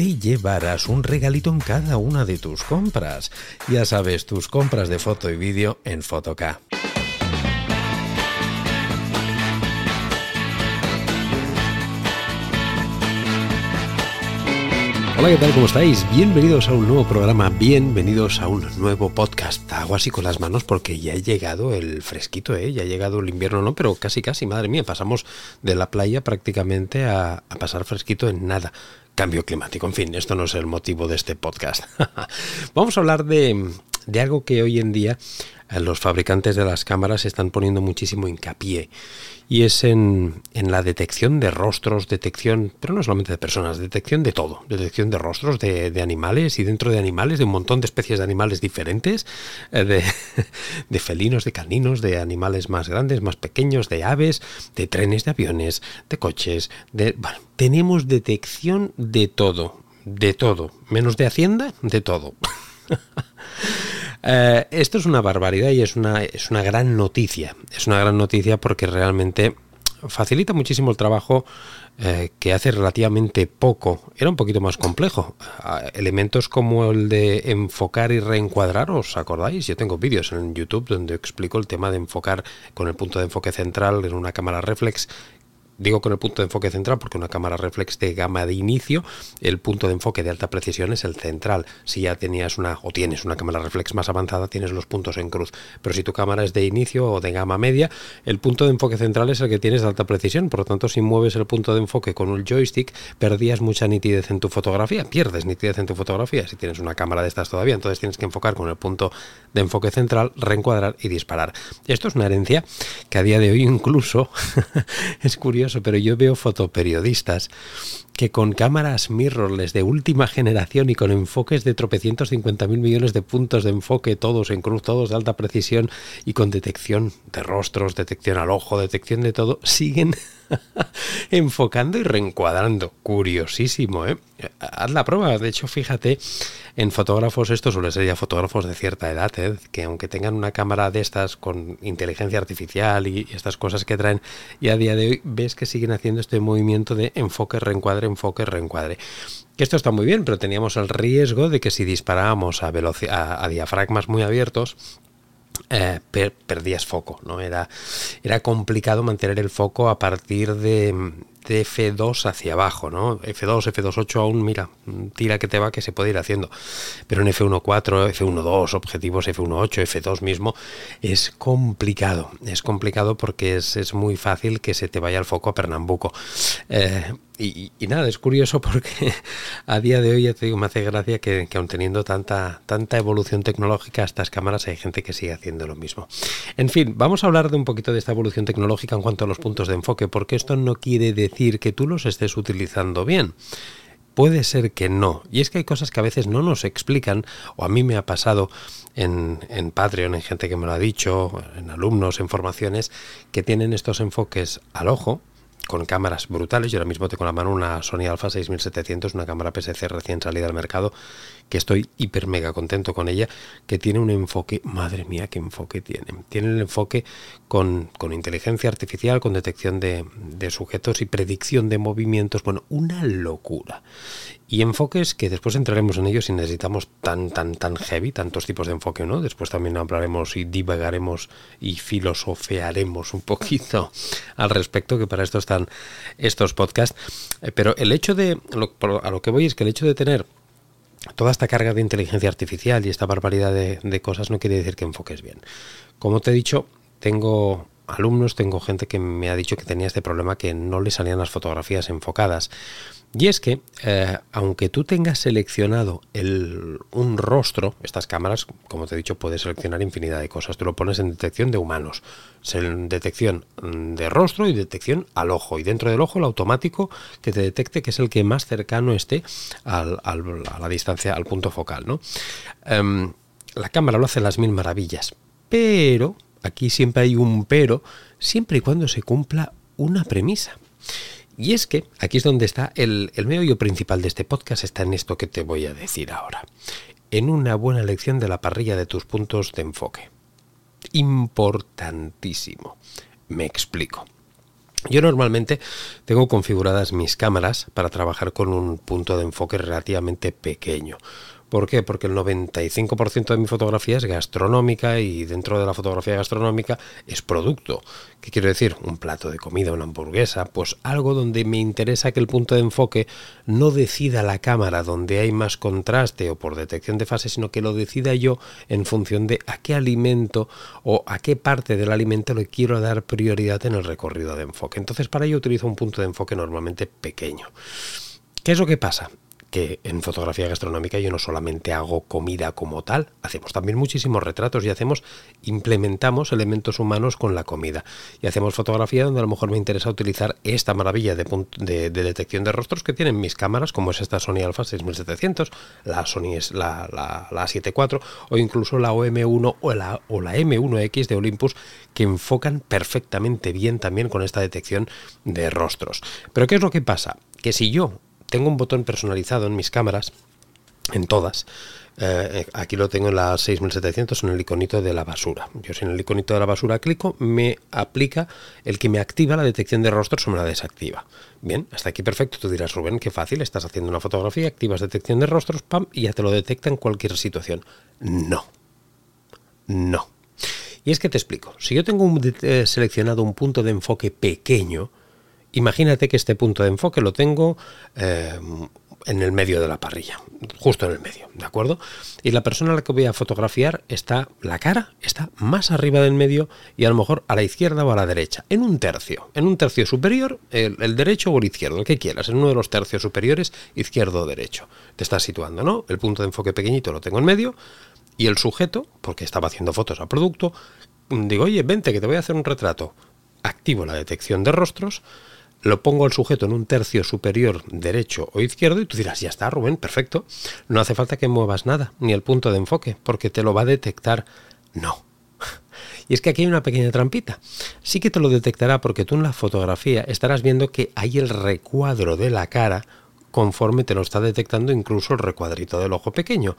te llevarás un regalito en cada una de tus compras. Ya sabes, tus compras de foto y vídeo en Fotoca. Hola, ¿qué tal? ¿Cómo estáis? Bienvenidos a un nuevo programa, bienvenidos a un nuevo podcast. Hago así con las manos porque ya ha llegado el fresquito, ¿eh? Ya ha llegado el invierno, no, pero casi, casi, madre mía, pasamos de la playa prácticamente a, a pasar fresquito en nada cambio climático. En fin, esto no es el motivo de este podcast. Vamos a hablar de, de algo que hoy en día los fabricantes de las cámaras están poniendo muchísimo hincapié y es en, en, la detección de rostros, detección, pero no solamente de personas, detección de todo, detección de rostros de, de animales y dentro de animales, de un montón de especies de animales diferentes, eh, de, felinos, de caninos, de animales más grandes, más pequeños, de aves, de trenes, de aviones, de coches, de... Tenemos detección de todo, de todo, menos de Hacienda, de todo. Eh, esto es una barbaridad y es una, es una gran noticia. Es una gran noticia porque realmente facilita muchísimo el trabajo eh, que hace relativamente poco. Era un poquito más complejo. Eh, elementos como el de enfocar y reencuadrar, ¿os acordáis? Yo tengo vídeos en YouTube donde explico el tema de enfocar con el punto de enfoque central en una cámara reflex Digo con el punto de enfoque central porque una cámara reflex de gama de inicio, el punto de enfoque de alta precisión es el central. Si ya tenías una o tienes una cámara reflex más avanzada, tienes los puntos en cruz. Pero si tu cámara es de inicio o de gama media, el punto de enfoque central es el que tienes de alta precisión. Por lo tanto, si mueves el punto de enfoque con un joystick, perdías mucha nitidez en tu fotografía. Pierdes nitidez en tu fotografía si tienes una cámara de estas todavía. Entonces tienes que enfocar con el punto de enfoque central, reencuadrar y disparar. Esto es una herencia que a día de hoy incluso es curioso pero yo veo fotoperiodistas que con cámaras mirrorless de última generación y con enfoques de tropecientos cincuenta mil millones de puntos de enfoque, todos en cruz, todos de alta precisión y con detección de rostros, detección al ojo, detección de todo, siguen enfocando y reencuadrando. Curiosísimo, ¿eh? Haz la prueba. De hecho, fíjate, en fotógrafos, esto suele ser ya fotógrafos de cierta edad, ¿eh? que aunque tengan una cámara de estas con inteligencia artificial y estas cosas que traen, y a día de hoy ves que siguen haciendo este movimiento de enfoque, reencuadre, enfoque, reencuadre. Que esto está muy bien, pero teníamos el riesgo de que si disparábamos a, a, a diafragmas muy abiertos, eh, per perdías foco, ¿no? Era, era complicado mantener el foco a partir de, de F2 hacia abajo, ¿no? F2, F2.8 aún, mira, tira que te va que se puede ir haciendo. Pero en F1.4, F1.2, objetivos F1.8, F2 mismo, es complicado. Es complicado porque es, es, muy fácil que se te vaya el foco a Pernambuco. Eh, y, y, nada, es curioso porque a día de hoy, ya te digo, me hace gracia que, que aun teniendo tanta, tanta evolución tecnológica, estas cámaras hay gente que sigue haciendo lo mismo. En fin, vamos a hablar de un poquito de esta evolución tecnológica en cuanto a los puntos de enfoque, porque esto no quiere decir que tú los estés utilizando bien. Puede ser que no. Y es que hay cosas que a veces no nos explican, o a mí me ha pasado en, en, Patreon, en gente que me lo ha dicho, en alumnos, en formaciones, que tienen estos enfoques al ojo, con cámaras brutales. Yo ahora mismo tengo en la mano una Sony Alpha 6700, una cámara PSC recién salida al mercado, que estoy hiper mega contento con ella, que tiene un enfoque, madre mía, qué enfoque tiene. Tiene el enfoque con, con inteligencia artificial, con detección de, de, sujetos y predicción de movimientos, bueno, una locura. Y enfoques que después entraremos en ellos si necesitamos tan, tan, tan heavy, tantos tipos de enfoque, ¿no? Después también hablaremos y divagaremos y filosofearemos un poquito al respecto, que para esto están estos podcasts. Pero el hecho de, a lo que voy es que el hecho de tener toda esta carga de inteligencia artificial y esta barbaridad de, cosas no quiere decir que enfoques bien. Como te he dicho, tengo alumnos, tengo gente que me ha dicho que tenía este problema que no le salían las fotografías enfocadas. Y es que, eh, aunque tú tengas seleccionado el, un rostro, estas cámaras, como te he dicho, puedes seleccionar infinidad de cosas. Tú lo pones en detección de humanos, en detección de rostro y detección al ojo. Y dentro del ojo, el automático que te detecte que es el que más cercano esté a la distancia, al punto focal. ¿no? Em, la cámara lo hace las mil maravillas, pero, aquí siempre hay un pero, siempre y cuando se cumpla una premisa. Y es que aquí es donde está el, el meollo principal de este podcast, está en esto que te voy a decir ahora. En una buena elección de la parrilla de tus puntos de enfoque. Importantísimo. Me explico. Yo normalmente tengo configuradas mis cámaras para trabajar con un punto de enfoque relativamente pequeño. ¿Por qué? Porque el 95% de mi fotografía es gastronómica y dentro de la fotografía gastronómica es producto. ¿Qué quiero decir? Un plato de comida, una hamburguesa, pues algo donde me interesa que el punto de enfoque no decida la cámara donde hay más contraste o por detección de fase, sino que lo decida yo en función de a qué alimento o a qué parte del alimento le quiero dar prioridad en el recorrido de enfoque. Entonces para ello utilizo un punto de enfoque normalmente pequeño. ¿Qué es lo que pasa? Que en fotografía gastronómica yo no solamente hago comida como tal, hacemos también muchísimos retratos y hacemos, implementamos elementos humanos con la comida. Y hacemos fotografía donde a lo mejor me interesa utilizar esta maravilla de, detección de rostros que tienen mis cámaras, como es esta Sony Alpha 6700, la Sony la, la, la 7.4 o incluso la OM1 o la, o la M1X de Olympus que enfocan perfectamente bien también con esta detección de rostros. Pero ¿qué es lo que pasa? Que si yo tengo un botón personalizado en mis cámaras, en todas. Eh, aquí lo tengo en la 6700 en el iconito de la basura. Yo si en el iconito de la basura clico, me aplica el que me activa la detección de rostros o me la desactiva. Bien, hasta aquí perfecto. Tú dirás, Rubén, qué fácil, estás haciendo una fotografía, activas detección de rostros, pam, y ya te lo detecta en cualquier situación. No. No. Y es que te explico, si yo tengo eh, seleccionado un punto de enfoque pequeño, Imagínate que este punto de enfoque lo tengo eh, en el medio de la parrilla, justo en el medio, ¿de acuerdo? Y la persona a la que voy a fotografiar está, la cara está más arriba del medio y a lo mejor a la izquierda o a la derecha, en un tercio, en un tercio superior, el, el derecho o el izquierdo, el que quieras, en uno de los tercios superiores, izquierdo o derecho. Te estás situando, ¿no? El punto de enfoque pequeñito lo tengo en medio y el sujeto, porque estaba haciendo fotos al producto, digo, oye, vente que te voy a hacer un retrato. Activo la detección de rostros lo pongo el sujeto en un tercio superior derecho o izquierdo y tú dirás, ya está, Rubén, perfecto. No hace falta que muevas nada, ni el punto de enfoque, porque te lo va a detectar. No. Y es que aquí hay una pequeña trampita. Sí que te lo detectará porque tú en la fotografía estarás viendo que hay el recuadro de la cara conforme te lo está detectando incluso el recuadrito del ojo pequeño.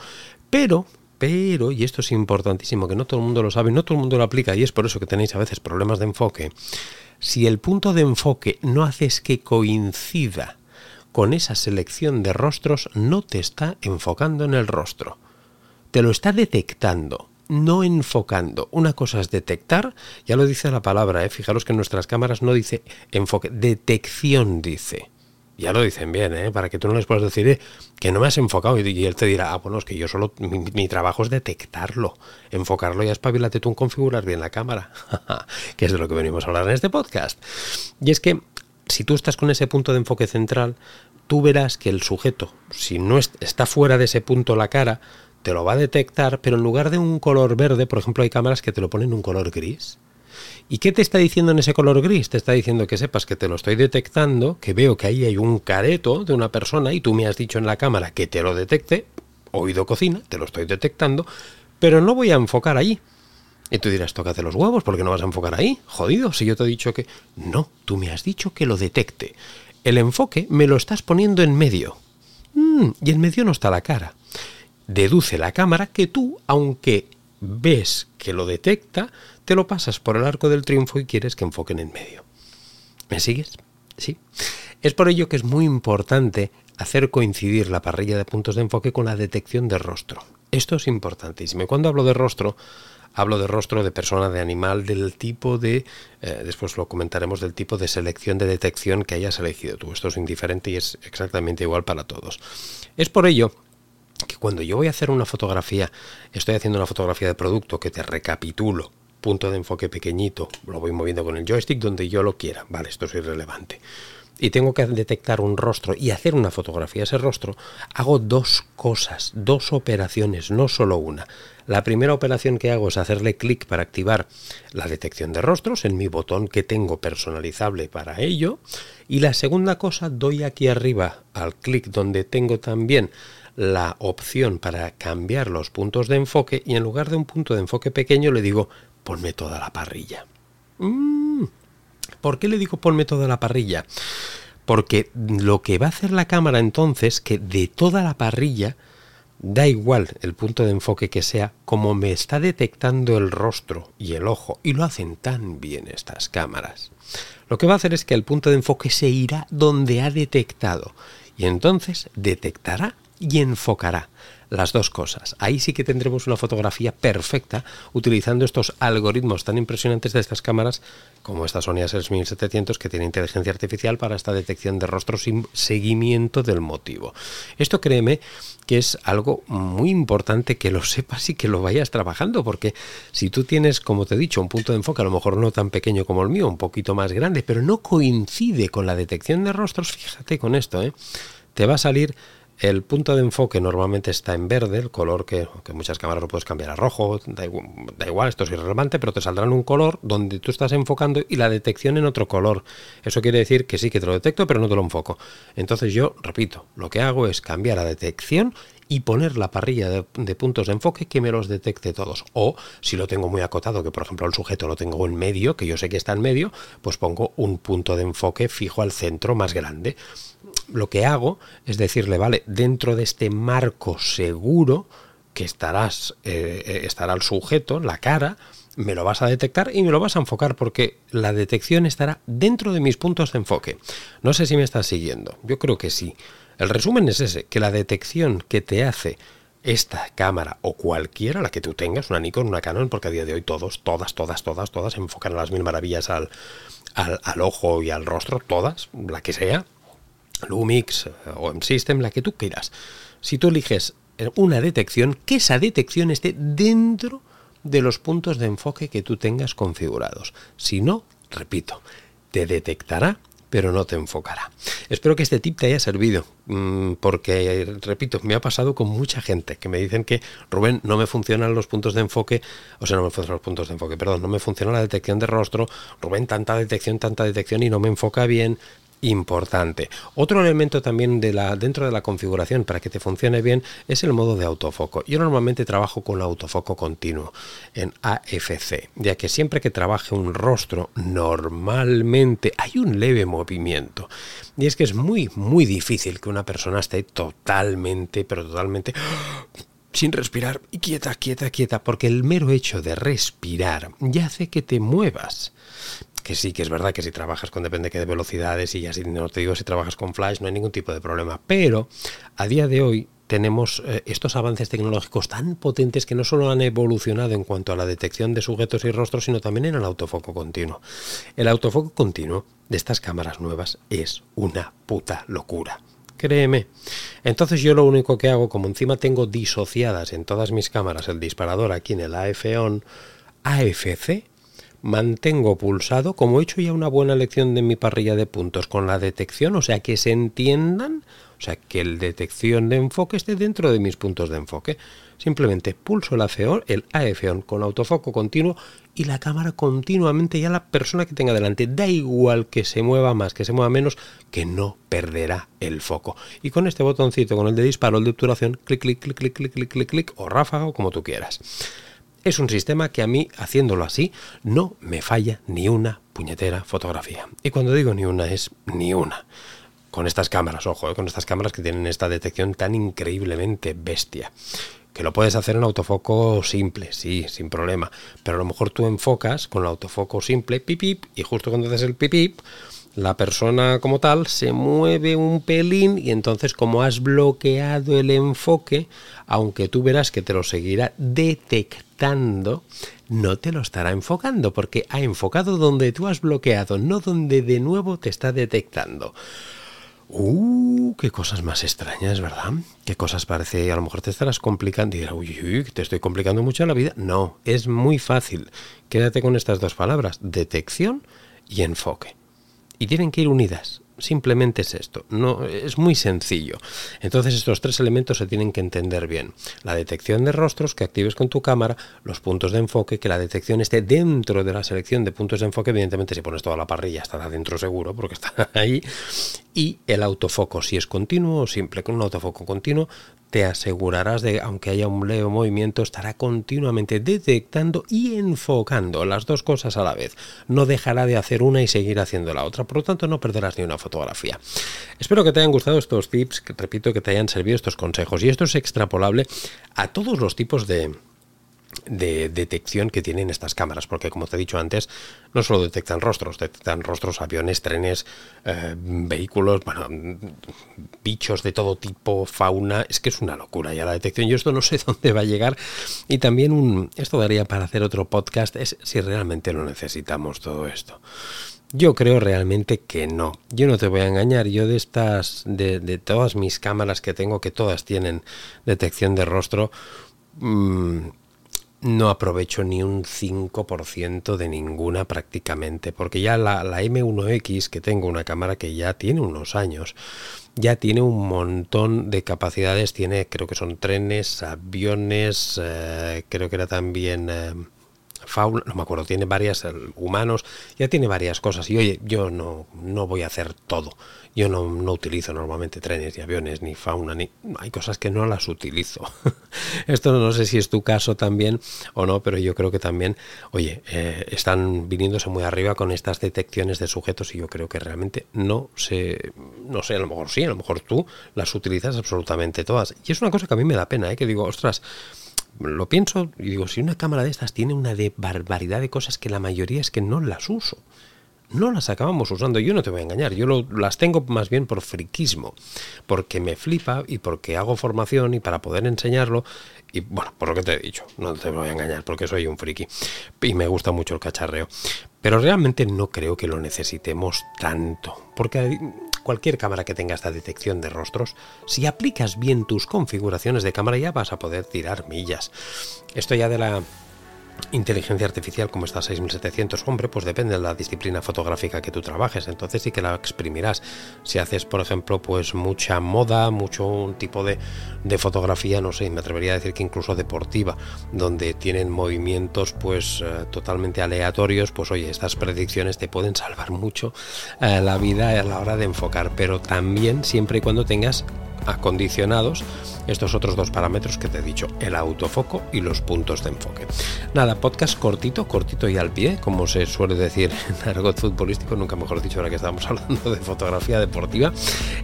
Pero, pero, y esto es importantísimo, que no todo el mundo lo sabe, no todo el mundo lo aplica, y es por eso que tenéis a veces problemas de enfoque, si el punto de enfoque no haces que coincida con esa selección de rostros, no te está enfocando en el rostro. Te lo está detectando, no enfocando. Una cosa es detectar, ya lo dice la palabra, ¿eh? fijaros que en nuestras cámaras no dice enfoque, detección dice ya lo dicen bien, ¿eh? para que tú no les puedas decir eh, que no me has enfocado y, él te dirá, ah, bueno, es que yo solo, mi, trabajo es detectarlo, enfocarlo y espabilate tú en configurar bien la cámara, que es de lo que venimos a hablar en este podcast. Y es que si tú estás con ese punto de enfoque central, tú verás que el sujeto, si no está fuera de ese punto la cara, te lo va a detectar, pero en lugar de un color verde, por ejemplo, hay cámaras que te lo ponen un color gris. ¿Y qué te está diciendo en ese color gris? Te está diciendo que sepas que te lo estoy detectando, que veo que ahí hay un careto de una persona y tú me has dicho en la cámara que te lo detecte, oído cocina, te lo estoy detectando, pero no voy a enfocar allí. Y tú dirás, tócate los huevos, porque no vas a enfocar ahí? Jodido, si yo te he dicho que... No, tú me has dicho que lo detecte. El enfoque me lo estás poniendo en medio. Mm, y en medio no está la cara. Deduce la cámara que tú, aunque ves que lo detecta, te lo pasas por el arco del triunfo y quieres que enfoquen en medio. ¿Me sigues? Sí. Es por ello que es muy importante hacer coincidir la parrilla de puntos de enfoque con la detección de rostro. Esto es importantísimo. Y cuando hablo de rostro, hablo de rostro de persona, de animal, del tipo de, eh, después lo comentaremos, del tipo de selección de detección que hayas elegido tú. Esto es indiferente y es exactamente igual para todos. Es por ello que cuando yo voy a hacer una fotografía, estoy haciendo una fotografía de producto que te recapitulo, punto de enfoque pequeñito, lo voy moviendo con el joystick donde yo lo quiera, vale, esto es irrelevante y tengo que detectar un rostro y hacer una fotografía de ese rostro, hago dos cosas, dos operaciones, no solo una. La primera operación que hago es hacerle clic para activar la detección de rostros en mi botón que tengo personalizable para ello. Y la segunda cosa, doy aquí arriba al clic donde tengo también la opción para cambiar los puntos de enfoque y en lugar de un punto de enfoque pequeño le digo ponme toda la parrilla. Mm. ¿Por qué le digo ponme toda la parrilla? Porque lo que va a hacer la cámara entonces, que de toda la parrilla, da igual el punto de enfoque que sea, como me está detectando el rostro y el ojo, y lo hacen tan bien estas cámaras, lo que va a hacer es que el punto de enfoque se irá donde ha detectado, y entonces detectará y enfocará las dos cosas. Ahí sí que tendremos una fotografía perfecta utilizando estos algoritmos tan impresionantes de estas cámaras como esta Sony A6700 que tiene inteligencia artificial para esta detección de rostros sin seguimiento del motivo. Esto créeme que es algo muy importante que lo sepas y que lo vayas trabajando porque si tú tienes, como te he dicho, un punto de enfoque a lo mejor no tan pequeño como el mío, un poquito más grande, pero no coincide con la detección de rostros, fíjate con esto, ¿eh? te va a salir el punto de enfoque normalmente está en verde, el color que, muchas cámaras lo puedes cambiar a rojo, da igual, esto es irrelevante, pero te saldrá en un color donde tú estás enfocando y la detección en otro color. Eso quiere decir que sí que te lo detecto, pero no te lo enfoco. Entonces yo, repito, lo que hago es cambiar la detección y poner la parrilla de, de, puntos de enfoque que me los detecte todos. O si lo tengo muy acotado, que por ejemplo el sujeto lo tengo en medio, que yo sé que está en medio, pues pongo un punto de enfoque fijo al centro más grande lo que hago es decirle, vale, dentro de este marco seguro que estarás, eh, eh, estará el sujeto, la cara, me lo vas a detectar y me lo vas a enfocar porque la detección estará dentro de mis puntos de enfoque. No sé si me estás siguiendo, yo creo que sí. El resumen es ese, que la detección que te hace esta cámara o cualquiera, la que tú tengas, una Nikon, una Canon, porque a día de hoy todos, todas, todas, todas, todas enfocan a las mil maravillas al, al, al ojo y al rostro, todas, la que sea, Lumix eh, o M-System, la que tú quieras. Si tú eliges eh, una detección, que esa detección esté dentro de los puntos de enfoque que tú tengas configurados. Si no, repito, te detectará pero no te enfocará. Espero que este tip te haya servido, mm, porque, repito, me ha pasado con mucha gente que me dicen que, Rubén, no me funcionan los puntos de enfoque, o sea, no me funcionan los puntos de enfoque, perdón, no me funciona la detección de rostro, Rubén, tanta detección, tanta detección y no me enfoca bien, importante. Otro elemento también de la, dentro de la configuración para que te funcione bien es el modo de autofoco. Yo normalmente trabajo con autofoco continuo en AFC, ya que siempre que trabaje un rostro, normalmente hay un leve movimiento. Y es que es muy, muy difícil que una persona esté totalmente, pero totalmente sin respirar y quieta, quieta, quieta, porque el mero hecho de respirar ya hace que te muevas que sí, que es verdad que si trabajas con depende que de velocidades y ya si no te digo si trabajas con flash no hay ningún tipo de problema, pero a día de hoy tenemos eh, estos avances tecnológicos tan potentes que no solo han evolucionado en cuanto a la detección de sujetos y rostros, sino también en el autofoco continuo. El autofoco continuo de estas cámaras nuevas es una puta locura. Créeme. Entonces yo lo único que hago, como encima tengo disociadas en todas mis cámaras el disparador aquí en el AF-ON, AFC, mantengo pulsado, como he hecho ya una buena lección de mi parrilla de puntos con la detección, o sea, que se entiendan, o sea, que el detección de enfoque esté dentro de mis puntos de enfoque. Simplemente pulso el AFON, el AFON con autofoco continuo y la cámara continuamente ya la persona que tenga delante, da igual que se mueva más, que se mueva menos, que no perderá el foco. Y con este botoncito, con el de disparo, el de obturación, clic, clic, clic, clic, clic, clic, clic, clic, o ráfaga, como tú quieras. Es un sistema que a mí, haciéndolo así, no me falla ni una puñetera fotografía. Y cuando digo ni una, es ni una. Con estas cámaras, ojo, eh, con estas cámaras que tienen esta detección tan increíblemente bestia. Que lo puedes hacer en autofoco simple, sí, sin problema. Pero a lo mejor tú enfocas con el autofoco simple, pipip, y justo cuando haces el pipip, la persona como tal se mueve un pelín y entonces como has bloqueado el enfoque, aunque tú verás que te lo seguirá detectando, no te lo estará enfocando porque ha enfocado donde tú has bloqueado, no donde de nuevo te está detectando. Uh, qué cosas más extrañas, ¿verdad? Qué cosas parece, a lo mejor te estarás complicando y dirás, uy, uy, te estoy complicando mucho la vida. No, es muy fácil. Quédate con estas dos palabras, detección y enfoque. Y tienen que ir unidas simplemente es esto. No, es muy sencillo. Entonces estos tres elementos se tienen que entender bien. La detección de rostros que actives con tu cámara, los puntos de enfoque, que la detección esté dentro de la selección de puntos de enfoque, evidentemente si pones toda la parrilla estará dentro seguro porque está ahí. Y el autofoco, si es continuo o simple, con un autofoco continuo, te asegurarás de, aunque haya un leve movimiento, estará continuamente detectando y enfocando las dos cosas a la vez. No dejará de hacer una y seguir haciendo la otra. Por lo tanto, no perderás ni una fotografía. Espero que te hayan gustado estos tips, que repito, que te hayan servido estos consejos. Y esto es extrapolable a todos los tipos de, de detección que tienen estas cámaras, porque como te he dicho antes, no solo detectan rostros, detectan rostros, aviones, trenes, eh, vehículos, bichos de todo tipo, fauna, es que es una locura ya la detección, yo esto no sé dónde va a llegar y también un, esto daría para hacer otro podcast, es si realmente lo necesitamos todo esto. Yo creo realmente que no. Yo no te voy a engañar. Yo de estas, de, de todas mis cámaras que tengo, que todas tienen detección de rostro, mmm, no aprovecho ni un 5% de ninguna prácticamente, porque ya la, la, M1X, que tengo una cámara que ya tiene unos años, ya tiene un montón de capacidades, tiene creo que son trenes, aviones, eh, creo que era también... Eh, fauna, no me acuerdo, tiene varias humanos, ya tiene varias cosas. Y oye, yo no, no voy a hacer todo. Yo no, no, utilizo normalmente trenes, ni aviones, ni fauna, ni. Hay cosas que no las utilizo. Esto no sé si es tu caso también o no, pero yo creo que también, oye, eh, están viniéndose muy arriba con estas detecciones de sujetos y yo creo que realmente no sé, no sé, a lo mejor sí, a lo mejor tú las utilizas absolutamente todas. Y es una cosa que a mí me da pena, ¿eh? que digo, ostras, lo pienso y digo, si una cámara de estas tiene una de barbaridad de cosas que la mayoría es que no las uso. No las acabamos usando, yo no te voy a engañar, yo las tengo más bien por friquismo, porque me flipa y porque hago formación y para poder enseñarlo, y bueno, por lo que te he dicho, no te voy a engañar, porque soy un friki y me gusta mucho el cacharreo, pero realmente no creo que lo necesitemos tanto, porque cualquier cámara que tenga esta detección de rostros, si aplicas bien tus configuraciones de cámara ya vas a poder tirar millas. Esto ya de la inteligencia artificial como está 6700, hombre, pues depende de la disciplina fotográfica que tú trabajes, entonces sí que la exprimirás. Si haces, por ejemplo, pues mucha moda, mucho un tipo de, de fotografía, no sé, me atrevería a decir que incluso deportiva, donde tienen movimientos pues eh, totalmente aleatorios, pues oye, estas predicciones te pueden salvar mucho eh, la vida a la hora de enfocar, pero también siempre y cuando tengas acondicionados estos otros dos parámetros que te he dicho, el autofoco y los puntos de enfoque. Nada, podcast cortito, cortito y al pie, como se suele decir en argot futbolístico, nunca mejor dicho ahora que estamos hablando de fotografía deportiva.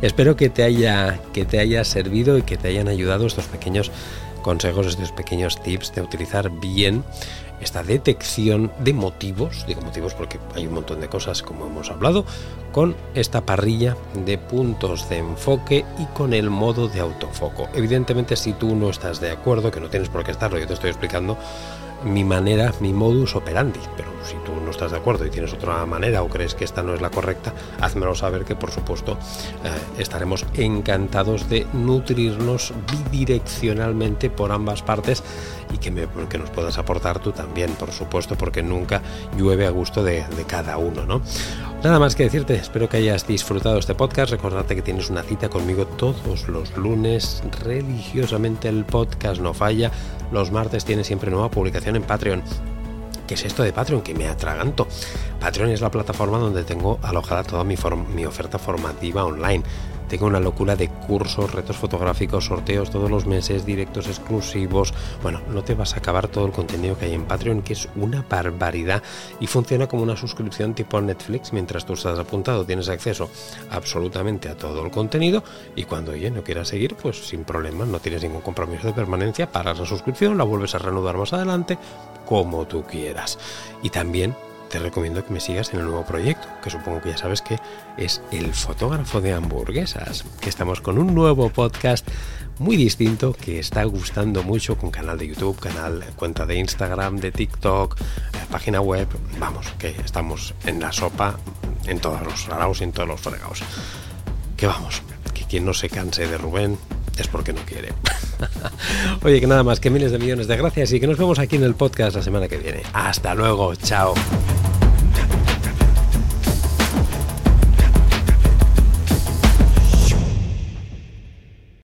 Espero que te haya, que te haya servido y que te hayan ayudado estos pequeños consejos, estos pequeños tips de utilizar bien esta detección de motivos, digo motivos porque hay un montón de cosas como hemos hablado, con esta parrilla de puntos de enfoque y con el modo de autofoco. Evidentemente si tú no estás de acuerdo, que no tienes por qué estarlo, yo te estoy explicando mi manera, mi modus operandi, pero si tú no estás de acuerdo y tienes otra manera o crees que esta no es la correcta, házmelo saber que por supuesto eh, estaremos encantados de nutrirnos bidireccionalmente por ambas partes y que, me, que, nos puedas aportar tú también, por supuesto, porque nunca llueve a gusto de, de cada uno, ¿no? Nada más que decirte, espero que hayas disfrutado este podcast. Recordarte que tienes una cita conmigo todos los lunes. Religiosamente el podcast no falla. Los martes tiene siempre nueva publicación en Patreon. ¿Qué es esto de Patreon? Que me atraganto. Patreon es la plataforma donde tengo alojada toda mi, mi oferta formativa online tengo una locura de cursos, retos fotográficos, sorteos todos los meses, directos exclusivos. Bueno, no te vas a acabar todo el contenido que hay en Patreon, que es una barbaridad y funciona como una suscripción tipo Netflix. Mientras tú estás apuntado, tienes acceso absolutamente a todo el contenido y cuando ya no quieras seguir, pues sin problema, no tienes ningún compromiso de permanencia, paras la suscripción, la vuelves a reanudar más adelante, como tú quieras. Y también te recomiendo que me sigas en el nuevo proyecto, que supongo que ya sabes que es El fotógrafo de hamburguesas, que estamos con un nuevo podcast muy distinto que está gustando mucho con canal de YouTube, canal, cuenta de Instagram, de TikTok, eh, página web, vamos, que estamos en la sopa en todos los araos y en todos los fregados. que vamos, que quien no se canse de Rubén es porque no quiere. Oye, que nada más, que miles de millones de gracias y que nos vemos aquí en el podcast la semana que viene. Hasta luego, chao.